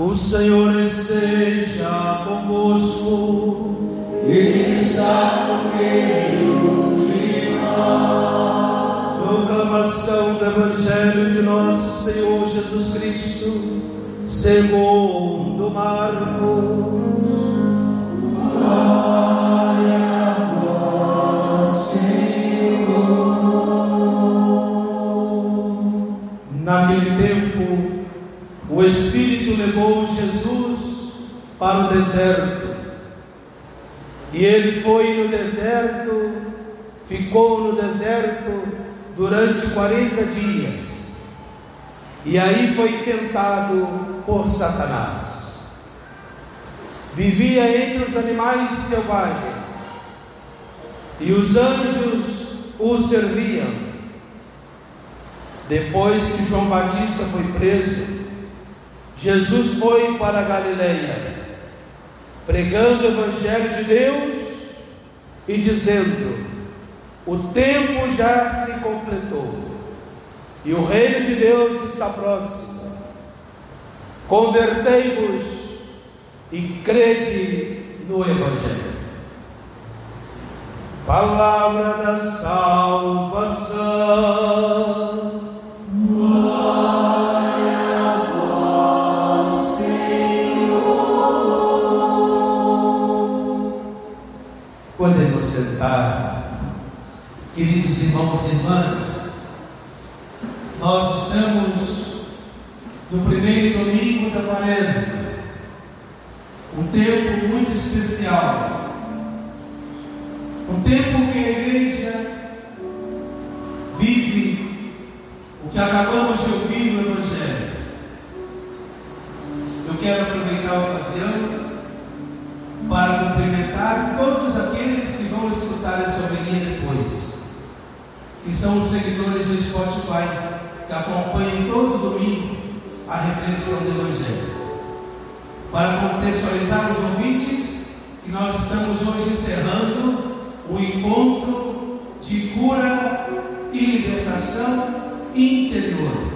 O Senhor esteja convosco. Ele está no meio de nós. Proclamação do Evangelho de nosso Senhor Jesus Cristo, segundo Marcos. Glória para o deserto. E ele foi no deserto, ficou no deserto durante 40 dias. E aí foi tentado por Satanás. Vivia entre os animais selvagens. E os anjos o serviam. Depois que João Batista foi preso, Jesus foi para Galileia, pregando o Evangelho de Deus e dizendo: O tempo já se completou e o reino de Deus está próximo. Convertei-vos e crede no Evangelho. Palavra da salvação. Irmãos e irmãs. Nós estamos no primeiro domingo da quaresma, um tempo muito especial, um tempo que a igreja vive o que acabamos de seguidores do Spotify, que acompanham todo domingo a reflexão do Evangelho. Para contextualizar os ouvintes, que nós estamos hoje encerrando o encontro de cura e libertação interior.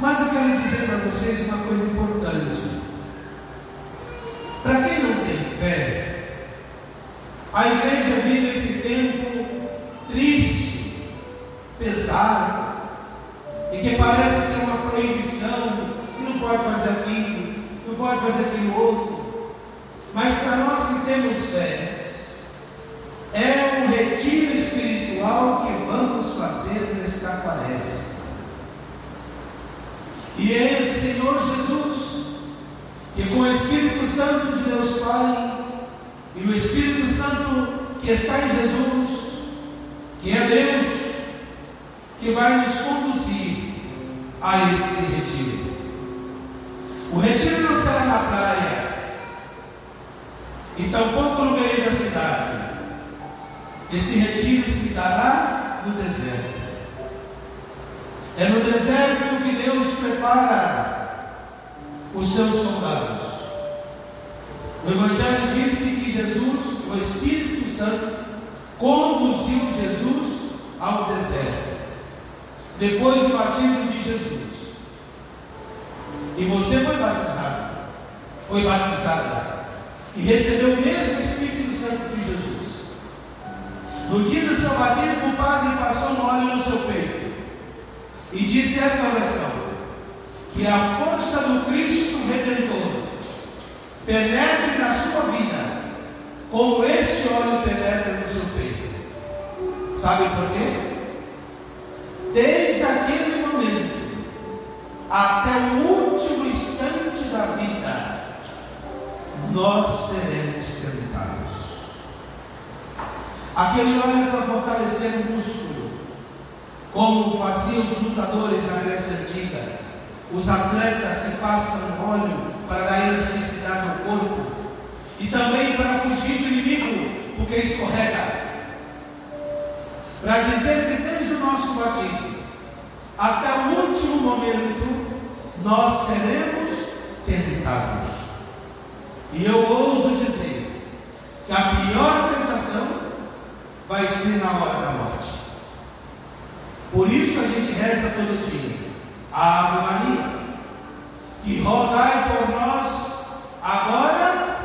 Mas eu quero dizer para vocês uma coisa importante. Para quem não tem fé, a igreja vive esse tempo triste, pesado, e que parece que é uma proibição, que não pode fazer aquilo, não pode fazer aquilo outro. Mas para nós que temos fé, é um retiro espiritual que vamos fazer nesta quaresma. E é o Senhor Jesus que com o Espírito Santo de Deus Pai e o Espírito Santo que está em Jesus, que é Deus, que vai nos conduzir a esse retiro. O retiro não será na praia, e tampouco no meio da cidade. Esse retiro se dará no deserto. É no deserto que Deus prepara os seus soldados. O Evangelho disse que Jesus, o Espírito Santo, conduziu Jesus ao deserto, depois do batismo de Jesus. E você foi batizado, foi batizada, e recebeu o mesmo Espírito Santo de Jesus. No dia do seu batismo, o Padre passou um óleo no seu peito e disse essa oração: que a força do Cristo Redentor penetre na sua vida, como este óleo penetra no seu peito. Sabe por quê? Desde aquele momento até o último instante da vida, nós seremos tentados. Aquele óleo para fortalecer o músculo, como faziam os lutadores na Grécia Antiga, os atletas que passam óleo para dar elasticidade ao corpo, e também para fugir do inimigo, porque escorrega. Para dizer que desde o nosso batismo até o último momento, nós seremos tentados. E eu ouso dizer que a pior tentação vai ser na hora da morte. Por isso a gente reza todo dia. A Ave Maria. que rogai por nós agora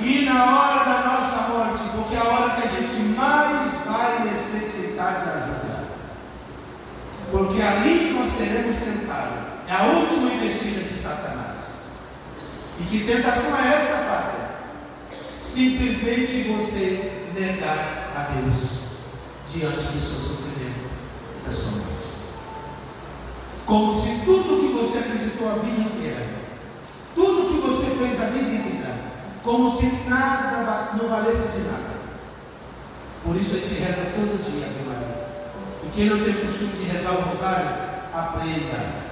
e na hora da nossa morte, porque é a hora que a gente mais vai necessitar de ajuda. Porque ali nós seremos tentados. É a última investida. E que tentação é essa, Pai? Simplesmente você negar a Deus diante do seu sofrimento e da sua morte. Como se tudo que você acreditou a vida inteira, tudo que você fez a vida inteira, como se nada não valesse de nada. Por isso a gente reza todo dia, Ave Maria. E quem não tem costume de rezar o rosário, aprenda.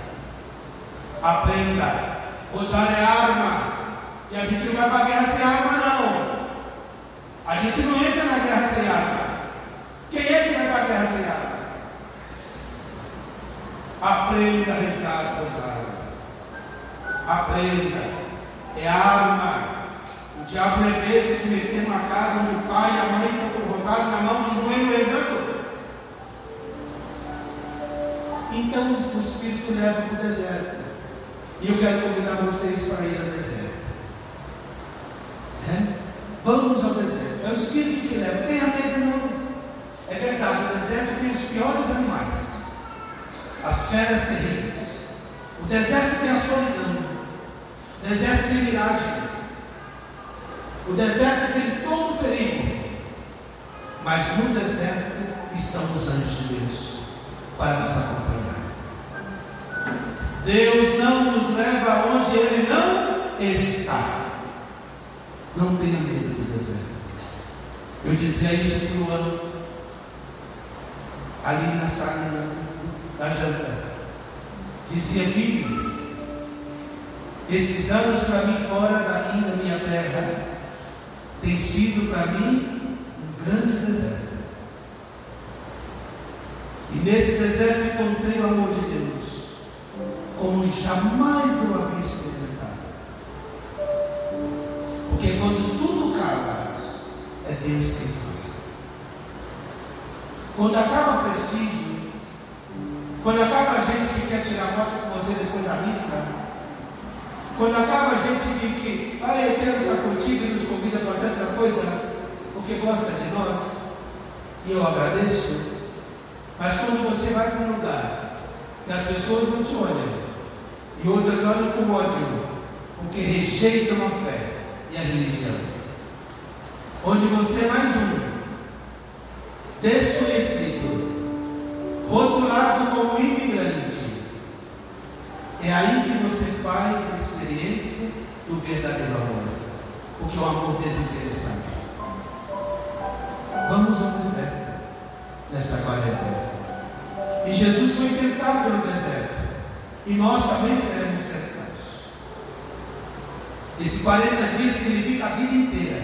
Aprenda. Rosário é arma. E a gente não vai para a guerra sem arma, não. A gente não entra na guerra sem arma. Quem é que vai para a guerra sem arma? Aprenda a rezar o rosário. Aprenda. É arma. O diabo é besta de meter numa casa onde o pai e a mãe estão com o rosário na mão, de joelho rezando. Então o Espírito leva para o deserto. E eu quero convidar vocês para ir ao deserto. É? Vamos ao deserto. É o Espírito que leva. Tenha medo, não. É verdade, o deserto tem os piores animais. As feras terríveis. O deserto tem a solidão. O deserto tem miragem. O deserto tem todo o perigo. Mas no deserto estão os anjos de Deus para nos acompanhar. Deus não nos leva onde Ele não está. Não tenha medo do deserto. Eu dizia isso para o ano, ali na sala da janta. Dizia, filho, esses anos para mim fora daqui da minha terra tem sido para mim um grande deserto. E nesse deserto encontrei o amor de Deus, jamais eu havia experimentado. Porque quando tudo cala, é Deus quem fala. Quando acaba o prestígio, quando acaba a gente que quer tirar foto com você depois da missa, quando acaba a gente de que, ah, eu quero estar contigo e nos convida para tanta coisa, porque gosta de nós, e eu agradeço, mas quando você vai para um lugar que as pessoas não te olham, e outras olham com ódio, porque rejeitam a fé e a religião, onde você é mais um, desconhecido, rotulado como imigrante, é aí que você faz a experiência do verdadeiro amor, porque o amor desinteressado. Vamos ao deserto nessa quaresma. E Jesus foi tentado no deserto. E nós também. Esse 40 dias significa a vida inteira.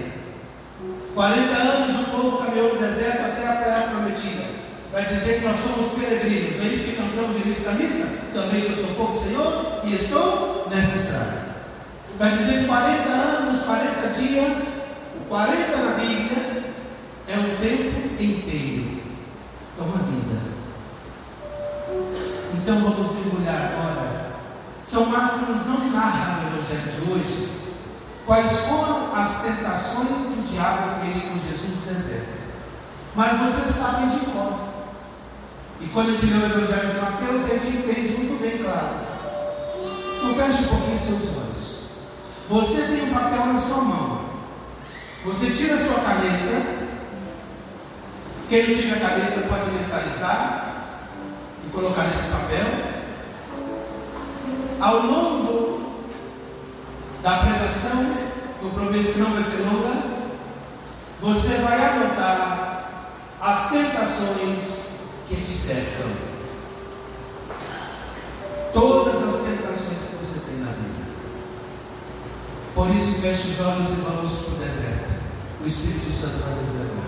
40 anos o povo caminhou no deserto até a terra prometida. Para dizer que nós somos peregrinos. É isso que cantamos no início da missa? Também sou teu povo, Senhor, e estou nessa estrada. Para dizer que 40 anos, 40 dias, o 40 na Bíblia é um tempo inteiro. É uma vida. Então vamos mergulhar agora. São Marcos não narra no Evangelho de hoje quais foram as tentações que o diabo fez com Jesus no deserto. Mas vocês sabem de cor. E quando gente lê o Evangelho de Mateus, a gente entende muito bem, claro. Então feche um pouquinho seus olhos. Você tem um papel na sua mão. Você tira a sua caneta. Quem não tira a caneta pode mentalizar e colocar nesse papel. Ao longo da pregação, eu prometo que não vai ser longa, você vai anotar as tentações que te cercam. Todas as tentações que você tem na vida. Por isso, feche os olhos e vamos para o deserto. O Espírito Santo vai nos levar.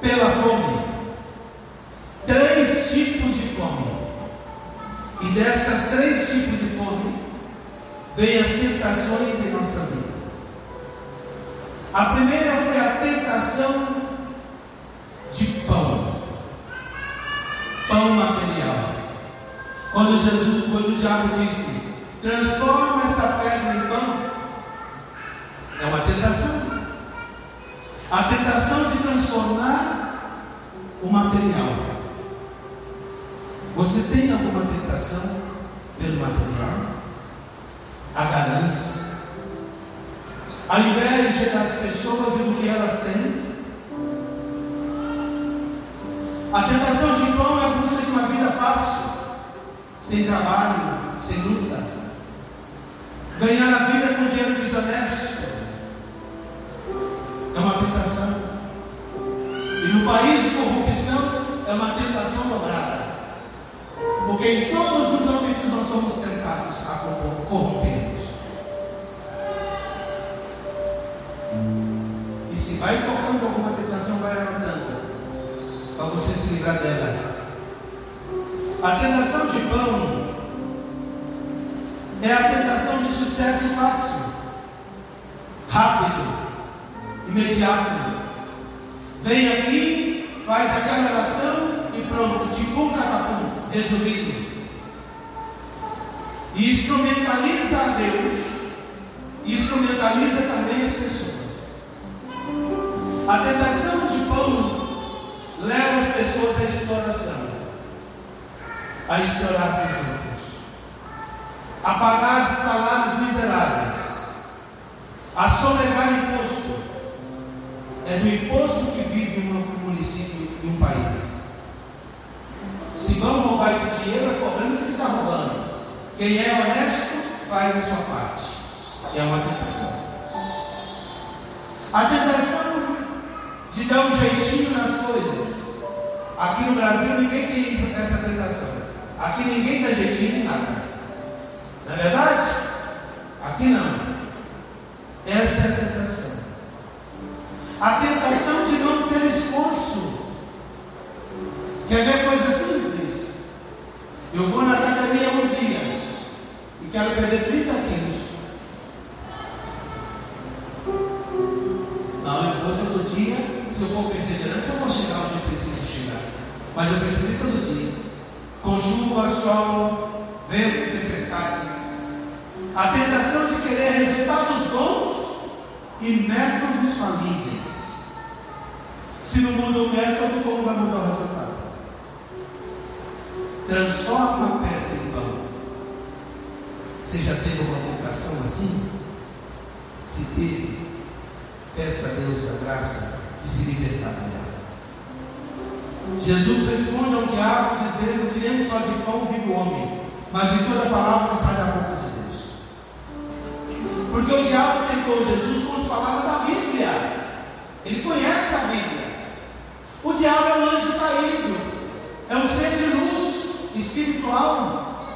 pela fome. Três tipos de fome. E dessas três tipos de fome, vêm as tentações em nossa vida. A primeira foi a tentação de pão, pão material. Quando Jesus, quando o diabo disse, transforma essa pedra em pão, é uma tentação. A tentação de transformar o material. Você tem alguma tentação pelo material? A ganância? A inveja das pessoas e do que elas têm? A tentação de João é a busca de uma vida fácil, sem trabalho, sem luta. Ganhar a vida com dinheiro desonesto. é uma tentação dobrada. Porque em todos os âmbitos nós somos tentados a corrompermos. E se vai tocando alguma tentação, vai anotando. Para você se livrar dela. A tentação de pão é a tentação de sucesso fácil, rápido, imediato. Vem aqui, faz aquela resumindo. E instrumentaliza a Deus, e instrumentaliza também as pessoas. A tentação de Paulo leva as pessoas à exploração, a explorar os outros, a A tentação de dar um jeitinho nas coisas. Aqui no Brasil ninguém tem essa tentação. Aqui ninguém dá jeitinho em nada. Não é verdade? Aqui não. Essa é a tentação. A tentação de não ter esforço. Quer ver coisa simples? Eu vou na academia um dia e quero perder 30 quilos. Não, eu vou todo dia. Se eu for perseverante, eu vou chegar onde eu preciso chegar. Mas eu preciso ir todo dia. Com chuva, sol, vento, tempestade. A tentação de querer resultados bons e métodos falíveis. Se não muda o método, como vai mudar o resultado? Transforma a pedra em pão. Você já teve uma tentação assim? Se teve, peça a Deus a graça de se libertar dela. Jesus responde ao diabo dizendo que nem só de pão vive o homem, mas de toda palavra que sai da boca de Deus. Porque o diabo tentou Jesus com as palavras da Bíblia. Ele conhece a Bíblia. O diabo é um anjo caído, é um ser de luz espiritual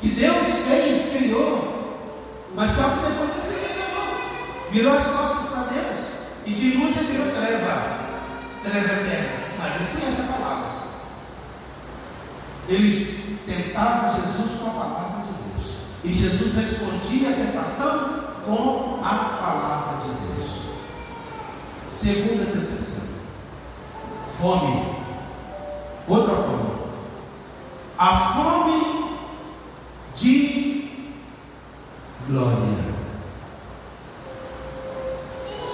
que Deus fez, criou, mas só que depois ele se revelou, virou as costas para Deus, e de luz ele virou treva, treva eterna, mas ele conhece a palavra. Ele tentava Jesus com a palavra de Deus, e Jesus respondia a tentação com a palavra de Deus. Segunda tentação, fome, outra fome, a fome de glória.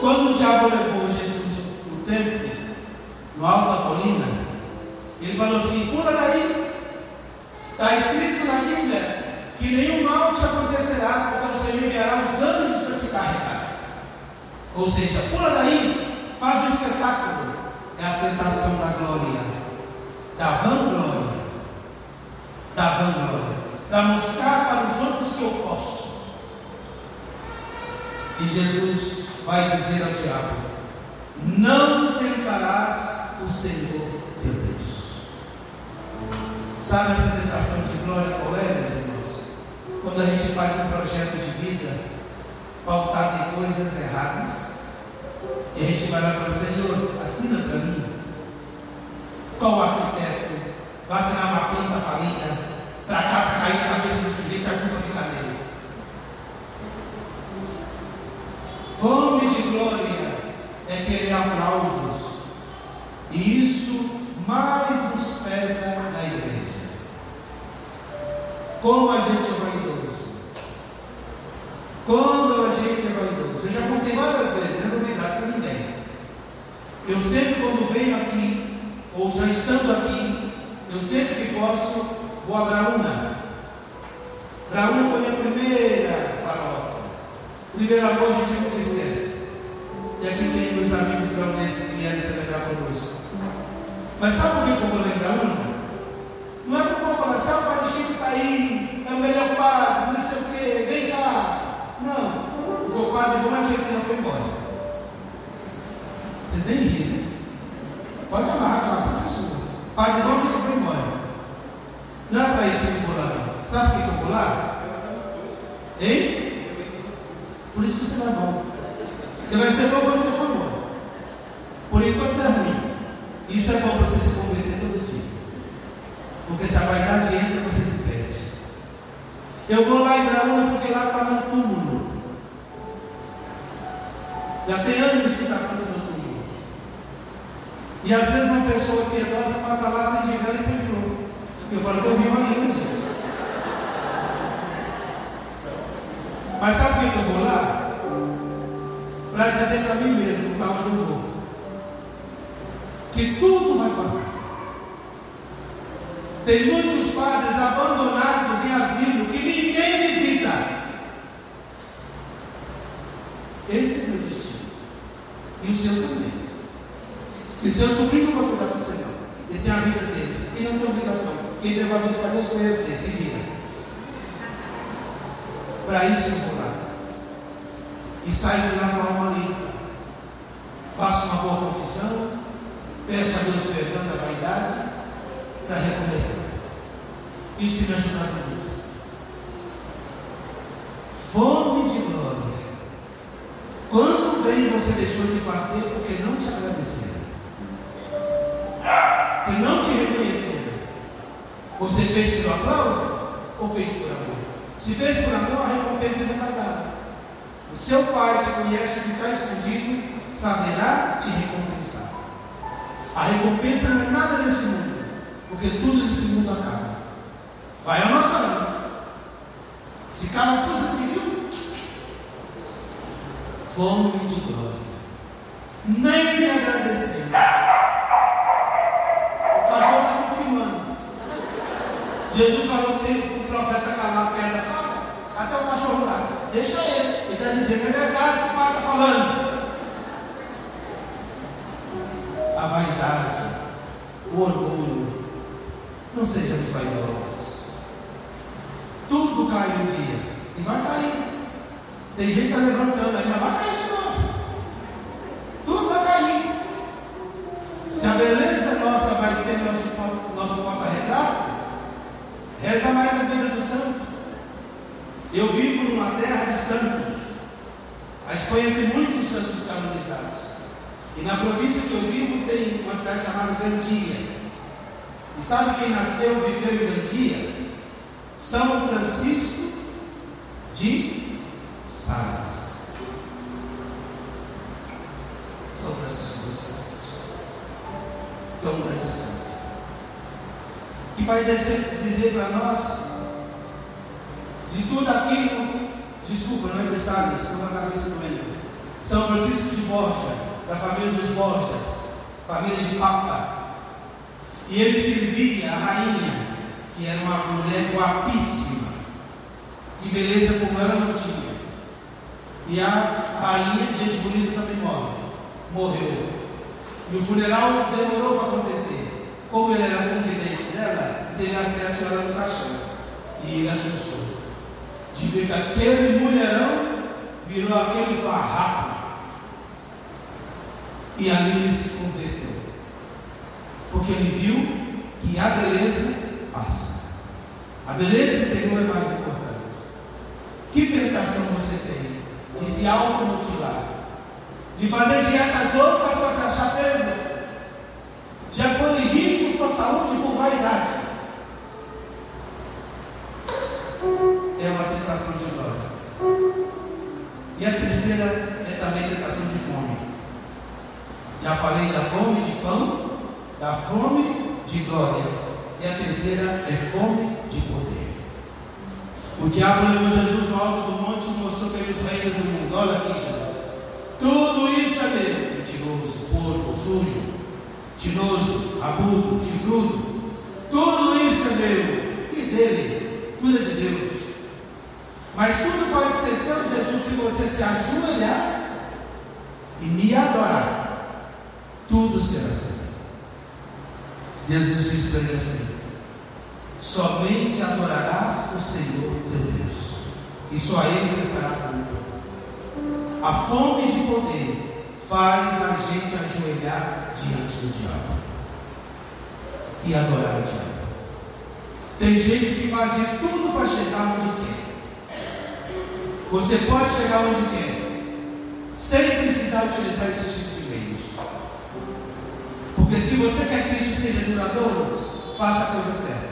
Quando o diabo levou Jesus no templo, no alto da colina, ele falou assim: pula daí. Está escrito na Bíblia que nenhum mal te acontecerá, porque o Senhor enviará os anjos para te carregar. Ou seja, pula daí, faz um espetáculo. É a tentação da glória, da vanglória, da vanglória, para mostrar para os outros que eu posso. E Jesus vai dizer ao diabo: Não tentarás o Senhor teu Deus. Sabe essa tentação de glória qual é, meus irmãos? Quando a gente faz um projeto de vida pautado em coisas erradas, e a gente vai lá e fala: Senhor, assina para mim. Qual o arquiteto vai assinar uma planta falida para a casa cair na cabeça do sujeito e a culpa ficar nele? Fome de glória é querer aplausos, isso mais nos pega na igreja. Como a gente é vaidoso. Quando a gente é vaidoso. Eu já contei várias vezes, não é novidade para ninguém. Eu sempre, quando venho aqui, ou já estando aqui, eu sempre que posso, vou a Braúna. Braúna foi minha primeira paróquia. Primeiro amor a gente nunca esquece. E aqui tem meus amigos braunenses que vieram celebrar conosco. Mas sabe por que eu vou lembrar uma? Não é para o povo falar ah, o Padre Chico está aí, é o melhor padre, não sei o quê, vem cá. Não, o padre bom é aquele que já foi embora. Vocês nem riem, né? Pode amarrar aquela peça sua. Padre bom é aquele que foi embora. Não é para isso que eu vou lá, não. Sabe por que eu vou lá? Hein? Por isso que você não é bom. Você vai ser bom quando você for embora. Por enquanto você é ruim. Isso é bom para você se converter todo dia. Porque se a vaidade entra, você se perde. Eu vou lá em Graúna porque lá está meu túmulo. Já tem anos que está no meu túmulo. E às vezes uma pessoa piedosa passa lá sem chegar e flor. Eu falo que eu vi uma linda, gente. Mas sabe por que eu vou lá? Para dizer para mim mesmo para onde eu vou. Que tudo vai passar. Tem muitos padres abandonados em asilo que ninguém visita. Esse é o meu destino. E o seu também. E seu sobrinho vai cuidar você não. Eles têm a vida deles. E não tem obrigação. Quem deu a vida para Deus foi você. Se vira. Para isso eu vou lá. E saio de lá com a alma limpa. Faço uma boa confissão. Peço a Deus perdão da vaidade. Para recomeçar. Isso tem me ajudado muito. Fome de glória. Quando bem você deixou de fazer porque não te agradeceram? Porque não te reconheceram? Você fez pelo aplauso ou fez por amor? Se fez por amor, a recompensa não está dada. O seu pai que conhece o que está escondido saberá te recompensar. A recompensa não é nada desse mundo, porque tudo nesse mundo acaba. Vai anotando. Se carapuça civil, fome de glória. Nem me agradeceu. Tem gente que está levantando aí, mas vai cair de novo. Tudo vai cair. Se a beleza nossa vai ser nosso, nosso porta-retrato, reza mais a vida do santo. Eu vivo numa terra de santos. A Espanha tem muitos santos canonizados. E na província que eu vivo tem uma cidade chamada Gandia. E sabe quem nasceu, viveu em Gandia? São Francisco de São Francisco de Sales. Que é grande santo. Que vai dizer, para nós de tudo aquilo, desculpa, não é de Sales, estou na cabeça do. São Francisco de Borja, da família dos Borjas, família de Papa. E ele servia a rainha que era uma mulher guapíssima, que beleza como ela não tinha. E a rainha, gente bonita, também morre. Morreu. E o funeral demorou para acontecer. Como ele era confidente dela, teve acesso a ela no caixão. E ele assustou. De ver que aquele mulherão virou aquele farrapo. E ali ele se converteu. Porque ele viu que a beleza passa. A beleza interior é mais importante. Que tentação você tem de se automutilar? De fazer dietas loucas para taxar peso? Já põe em risco sua saúde por vaidade? É uma tentação de glória. E a terceira é também tentação de fome. Já falei da fome de pão, da fome de glória e a terceira é fome de poder. O diabo levou Jesus no alto do monte e mostrou que ele os reinos do mundo. Olha aqui, Jesus. Tudo isso é meu. Mentiroso, porco, sujo, tinoso, rabudo, chifrudo. Tudo isso é meu. E dele? Cuida de Deus. Mas tudo pode ser seu, Jesus, se você se ajoelhar e me adorar. Tudo será seu. Jesus disse para ele assim: Somente adorarás o Senhor teu Deus, e só a Ele prestará culto. A fome de poder faz a gente ajoelhar diante do diabo e adorar o diabo. Tem gente que faz de tudo para chegar onde quer. Você pode chegar onde quer, sem precisar utilizar esse tipo de meios. Porque se você quer que isso seja duradouro, faça a coisa certa.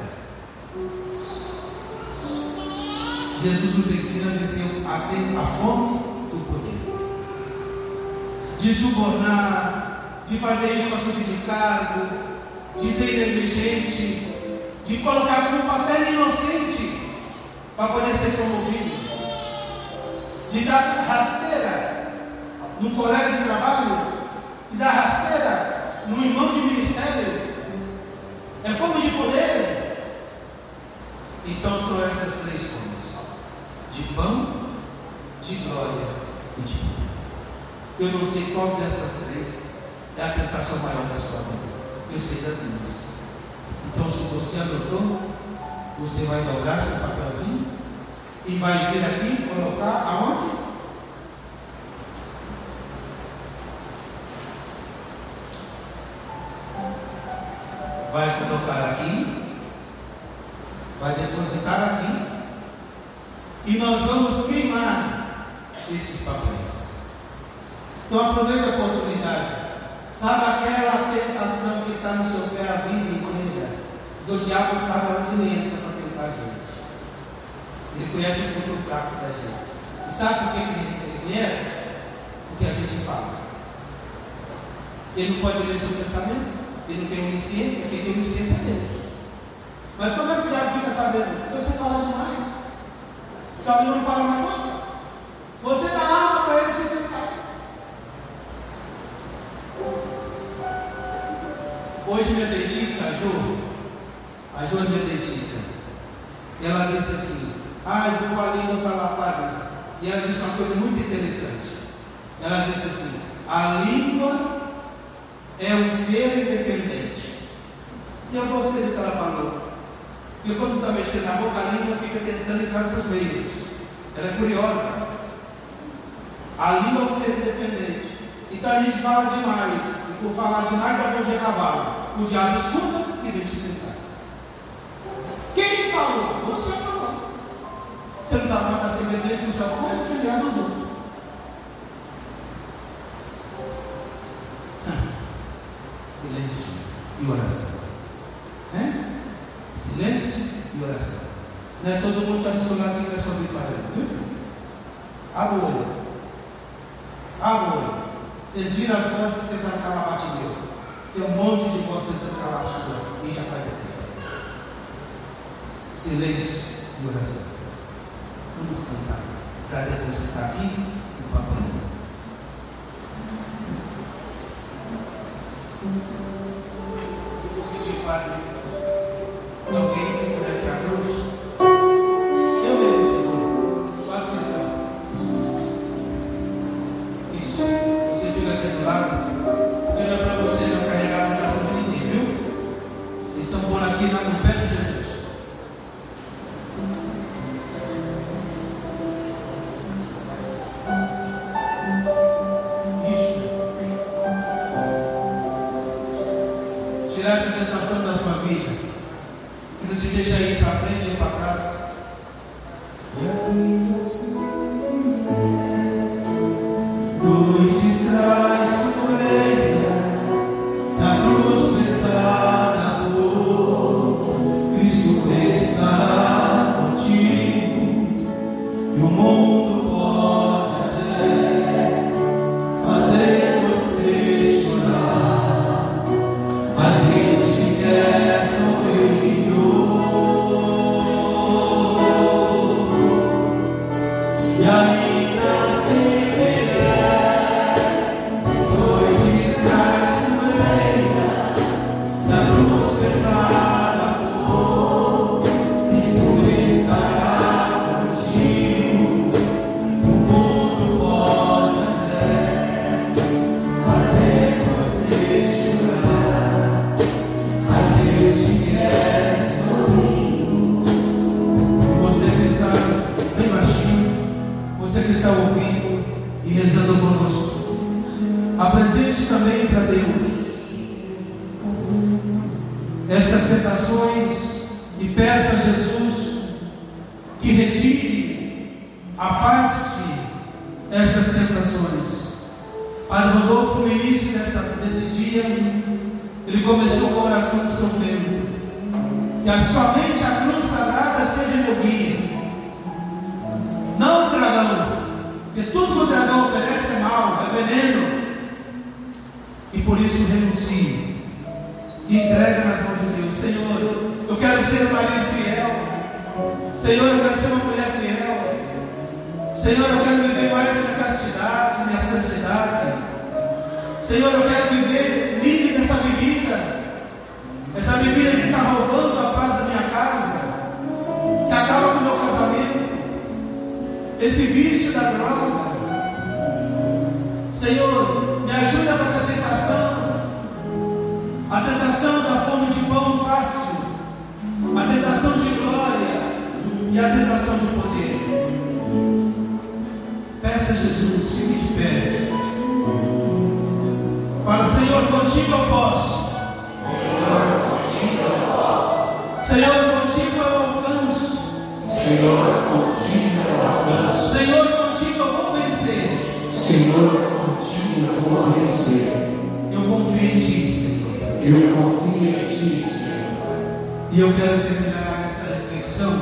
Jesus nos ensina a vencer a a fome do poder. De subornar, de fazer isso para subir de cargo, de ser negligente, de colocar culpa até no inocente para poder ser promovido. De dar rasteira num colega de trabalho, e dar rasteira no irmão de ministério. É fome de poder. Então são essas três coisas: de pão, de glória e de poder. Eu não sei qual dessas três é a tentação maior da sua vida. Eu sei das minhas. Então, se você adotou, você vai dobrar seu papelzinho e vai vir aqui colocar aonde? Vai colocar aqui, vai depositar aqui, e nós vamos queimar esses papéis. Então aproveite a oportunidade. Sabe aquela tentação que está no seu pé a vida inteira? Do diabo sabe onde ele entra para tentar a gente. Ele conhece o ponto fraco da gente. E sabe por que ele conhece? Porque a gente fala. Ele não pode ler seu pensamento. Ele não tem onisciência. Quem tem onisciência é Deus. Mas como é que o diabo fica sabendo? Porque você fala demais. Só não para na conta. Você dá alma para ele te tentar. Hoje minha dentista, a Jo, a Jo é minha dentista. Ela disse assim, ah, eu vou com a língua para lá E ela disse uma coisa muito interessante. Ela disse assim, a língua é um ser independente. E eu gostei do que ela falou. Porque quando está mexendo na boca, a língua fica tentando entrar para os meios. Ela é curiosa. A língua um ser independente. Então a gente fala demais. E por falar demais, dá bom de cavalo. O diabo escuta e vem te tentar. Quem falou? Você falou. Você não sabe matar segredo com suas coisas, que o diabo usou. Silêncio e oração. É? Silêncio e oração. Não é todo mundo está do seu lado que quer sua vitória, viu? Abra o olho. Abra o olho. Vocês viram as vozes que tentaram calar a batideu. Tem um monte de vozes tentando calar a sua e já faz tempo. Silêncio e oração. Vamos cantar para depositar aqui o papalinho. Eu vou pedir, Padre, alguém entrega nas mãos de Deus. Senhor, eu quero ser um marido fiel. Senhor, eu quero ser uma mulher fiel. Senhor, eu quero viver mais a minha castidade, minha santidade. Senhor, eu quero viver livre dessa bebida. Essa bebida que está roubando a paz da minha casa, que acaba com o meu casamento. Esse vício da droga. Senhor, me ajuda com essa tentação da fome de pão fácil, a tentação de glória e a tentação de poder. Peça a Jesus, fique de pé. Para o Senhor, contigo eu posso. Senhor, contigo eu posso. Senhor, contigo eu alcanço. Senhor, contigo eu alcanço. Senhor, contigo eu vou vencer. Senhor, contigo eu vou vencer. Eu confio em Ti. Eu confio em Ti, Senhor. E eu quero terminar essa reflexão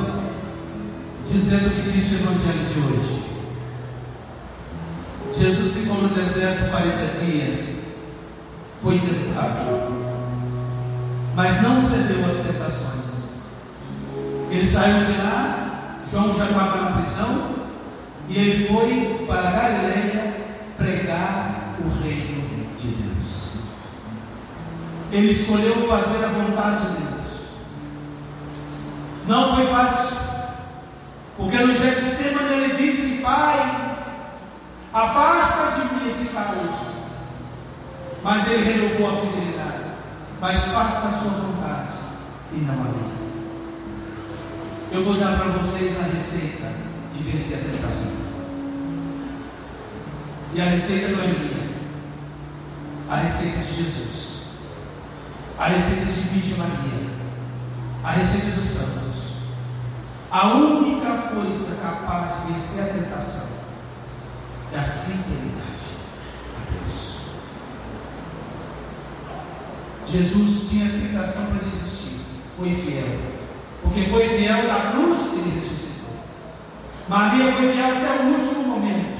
dizendo o que diz o Evangelho de hoje. Jesus ficou no deserto 40 dias, foi tentado, mas não cedeu às tentações. Ele saiu de lá, João já estava na prisão, e ele foi para Galileia pregar o reino de Deus. Ele escolheu fazer a vontade de Deus. Não foi fácil, porque no Getsemane ele disse: Pai, Afasta de mim esse cálice. Mas ele renovou a fidelidade. Mas faça a sua vontade e não a minha. Eu vou dar para vocês a receita de vencer a tentação. E a receita não é minha. A receita de Jesus. A receita de Virgem Maria. A receita dos santos. A única coisa capaz de vencer a tentação é a fidelidade a Deus. Jesus tinha tentação para desistir, foi fiel, porque foi fiel da cruz que ele ressuscitou. Maria foi fiel até o último momento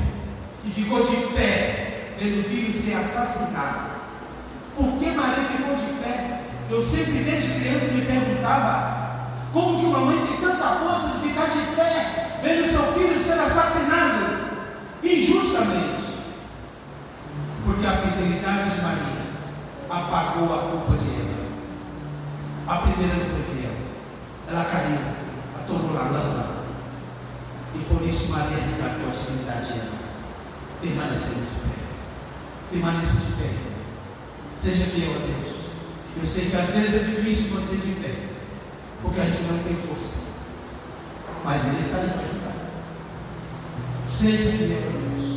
e ficou de pé, vendo o filho ser assassinado. Por que Maria ficou de pé? Eu sempre, desde criança, me perguntava como que uma mãe tem tanta força de ficar de pé, vendo seu filho ser assassinado injustamente, porque a fidelidade de Maria apagou a culpa de Eva. A primeira não foi fiel, ela caiu, atolou na lama, e por isso Maria resgatou a dignidade de Eva, permanecendo de pé. Permaneça de pé, seja fiel a Deus. Eu sei que às vezes é difícil manter de pé, porque a gente não tem força, mas Ele está aí para ajudar. Seja fiel a Deus.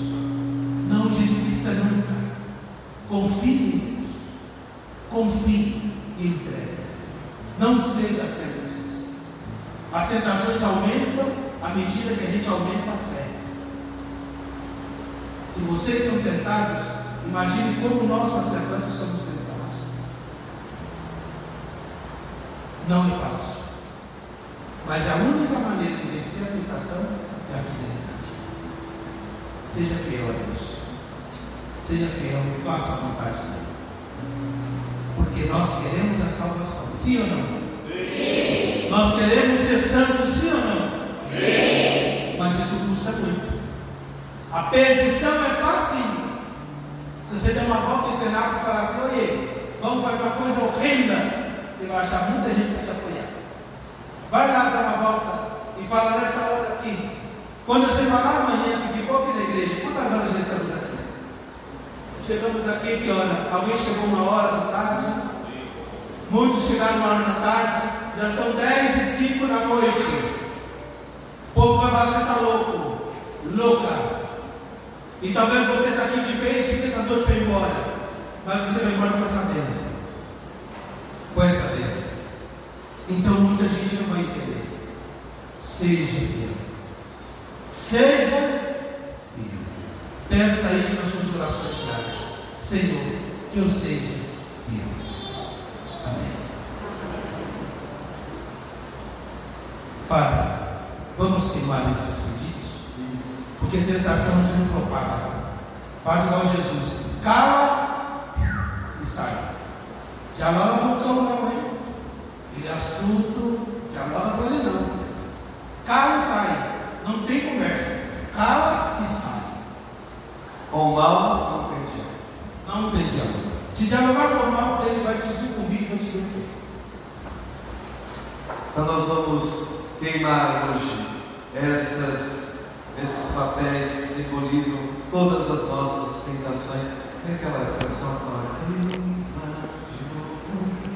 Não desista nunca. Confie em Deus. Confie e entregue. Não ceda às tentações. As tentações aumentam à medida que a gente aumenta a fé. Se vocês são tentados, imagine como nós sacerdotes somos tentados. Não é fácil. Mas a única maneira de vencer a tentação é a fidelidade. Seja fiel a Deus. Seja fiel e faça a vontade dele. Porque nós queremos a salvação. Sim ou não? Sim. Nós queremos ser santos, sim ou não? Sim. Mas isso custa muito. A perdição é fácil. Se você der uma volta em plenário e falar assim, oi, vamos fazer uma coisa horrenda, você vai achar muita gente para te apoiar. Vai lá dar uma volta e fala nessa hora aqui. Quando você falar amanhã que ficou aqui na igreja, quantas horas já estamos aqui? Chegamos aqui que hora? Alguém chegou uma hora da tarde? Muitos chegaram uma hora da tarde, já são 10 e 5 da noite. O povo vai falar que você está louco, louca. E talvez você está aqui de bem porque está doido para ir embora. Mas você vai embora com essa bênção. Com essa bênção. Então muita gente não vai entender. Seja fiel.